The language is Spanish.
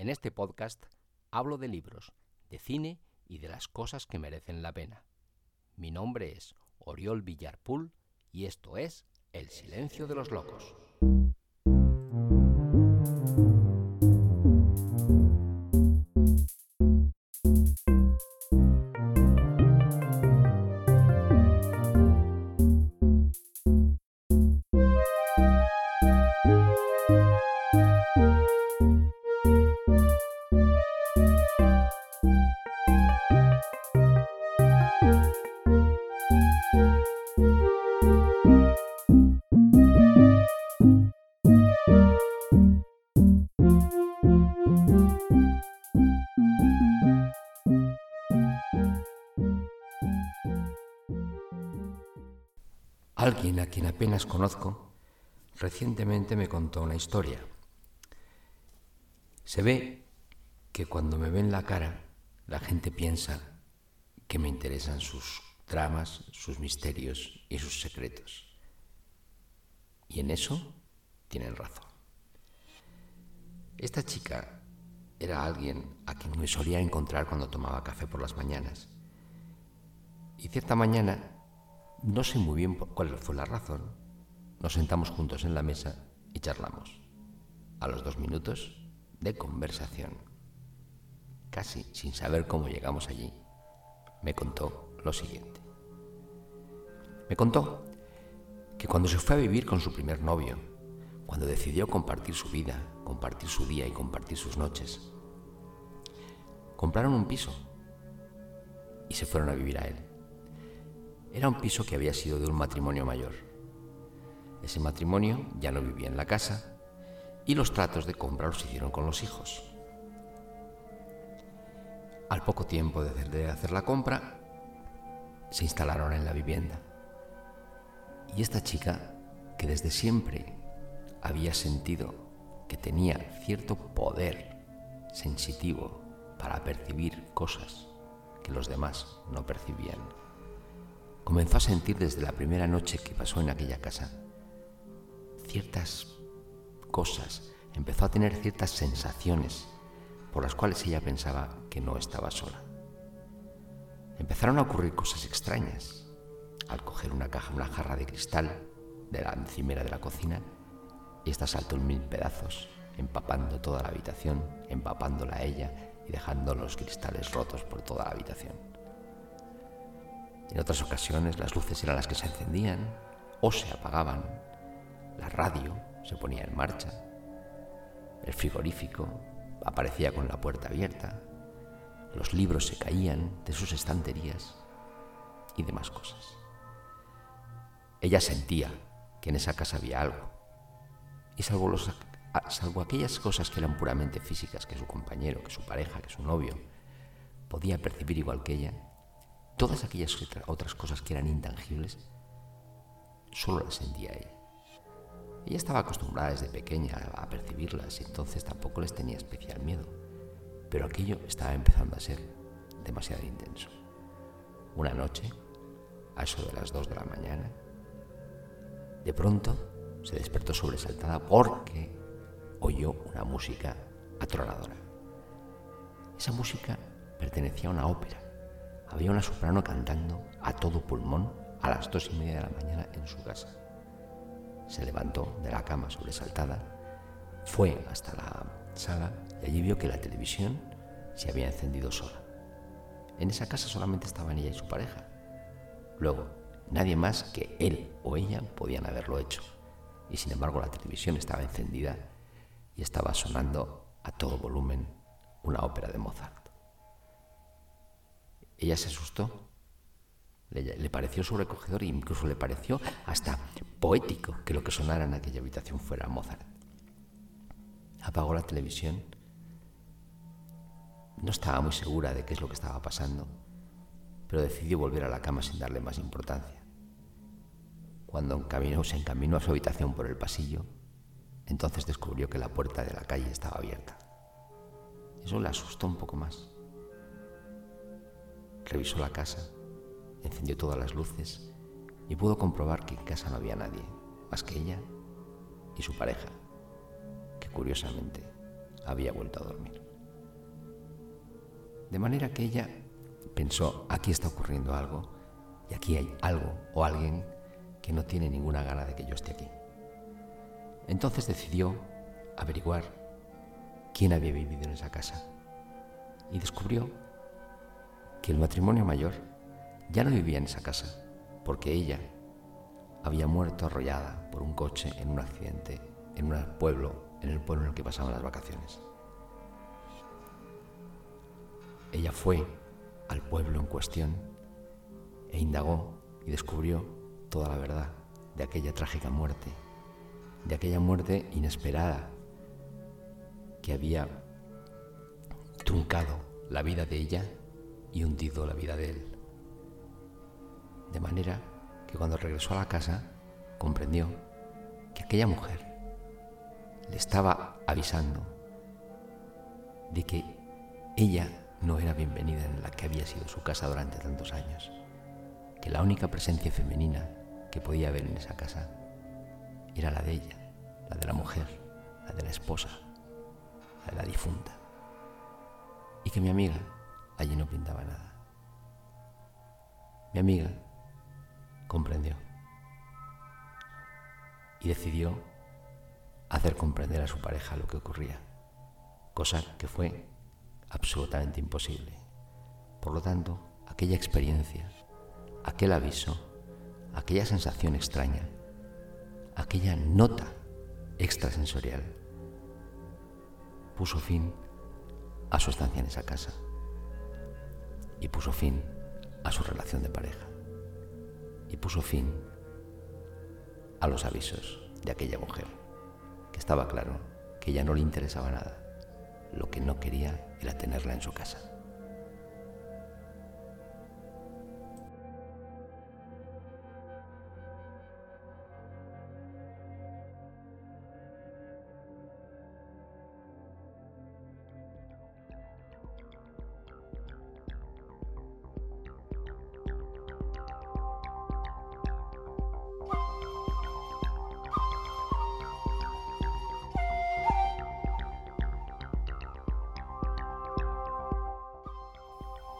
En este podcast hablo de libros, de cine y de las cosas que merecen la pena. Mi nombre es Oriol Villarpool y esto es El Silencio de los Locos. Alguien a quien apenas conozco recientemente me contó una historia. Se ve que cuando me ven la cara, la gente piensa que me interesan sus dramas, sus misterios y sus secretos. Y en eso tienen razón. Esta chica era alguien a quien me solía encontrar cuando tomaba café por las mañanas. Y cierta mañana no sé muy bien cuál fue la razón. Nos sentamos juntos en la mesa y charlamos. A los dos minutos de conversación, casi sin saber cómo llegamos allí, me contó lo siguiente. Me contó que cuando se fue a vivir con su primer novio, cuando decidió compartir su vida, compartir su día y compartir sus noches, compraron un piso y se fueron a vivir a él. Era un piso que había sido de un matrimonio mayor. Ese matrimonio ya no vivía en la casa y los tratos de compra los hicieron con los hijos. Al poco tiempo de hacer la compra, se instalaron en la vivienda. Y esta chica, que desde siempre había sentido que tenía cierto poder sensitivo para percibir cosas que los demás no percibían, comenzó a sentir desde la primera noche que pasó en aquella casa ciertas cosas, empezó a tener ciertas sensaciones por las cuales ella pensaba que no estaba sola. Empezaron a ocurrir cosas extrañas. Al coger una caja, una jarra de cristal de la encimera de la cocina, esta saltó en mil pedazos, empapando toda la habitación, empapándola a ella y dejando los cristales rotos por toda la habitación. En otras ocasiones las luces eran las que se encendían o se apagaban. La radio se ponía en marcha. El frigorífico aparecía con la puerta abierta. Los libros se caían de sus estanterías y demás cosas. Ella sentía que en esa casa había algo. Y salvo, salvo aquellas cosas que eran puramente físicas, que su compañero, que su pareja, que su novio, podía percibir igual que ella, todas aquellas otras cosas que eran intangibles, solo las sentía ella. Ella estaba acostumbrada desde pequeña a percibirlas y entonces tampoco les tenía especial miedo, pero aquello estaba empezando a ser demasiado intenso. Una noche, a eso de las dos de la mañana, de pronto se despertó sobresaltada porque oyó una música atronadora. Esa música pertenecía a una ópera había una soprano cantando a todo pulmón a las dos y media de la mañana en su casa. Se levantó de la cama sobresaltada, fue hasta la sala y allí vio que la televisión se había encendido sola. En esa casa solamente estaban ella y su pareja. Luego, nadie más que él o ella podían haberlo hecho. Y sin embargo la televisión estaba encendida y estaba sonando a todo volumen una ópera de Mozart. Ella se asustó. Le, pareció sobrecogedor e incluso le pareció hasta poético que lo que sonara en aquella habitación fuera Mozart. Apagó la televisión. No estaba muy segura de qué es lo que estaba pasando, pero decidió volver a la cama sin darle más importancia. Cuando encaminó, se encaminó a su habitación por el pasillo, entonces descubrió que la puerta de la calle estaba abierta. Eso le asustó un poco más. Revisó la casa, encendió todas las luces y pudo comprobar que en casa no había nadie, más que ella y su pareja, que curiosamente había vuelto a dormir. De manera que ella pensó, aquí está ocurriendo algo y aquí hay algo o alguien que no tiene ninguna gana de que yo esté aquí. Entonces decidió averiguar quién había vivido en esa casa y descubrió el matrimonio mayor ya no vivía en esa casa porque ella había muerto arrollada por un coche en un accidente en un pueblo, en el pueblo en el que pasaban las vacaciones. Ella fue al pueblo en cuestión e indagó y descubrió toda la verdad de aquella trágica muerte, de aquella muerte inesperada que había truncado la vida de ella y hundido la vida de él. De manera que cuando regresó a la casa comprendió que aquella mujer le estaba avisando de que ella no era bienvenida en la que había sido su casa durante tantos años, que la única presencia femenina que podía haber en esa casa era la de ella, la de la mujer, la de la esposa, la de la difunta, y que mi amiga allí no pintaba nada. Mi amiga comprendió y decidió hacer comprender a su pareja lo que ocurría, cosa que fue absolutamente imposible. Por lo tanto, aquella experiencia, aquel aviso, aquella sensación extraña, aquella nota extrasensorial, puso fin a su estancia en esa casa y puso fin a su relación de pareja y puso fin a los avisos de aquella mujer, que estaba claro que ya no le interesaba nada. Lo que no quería era tenerla en su casa.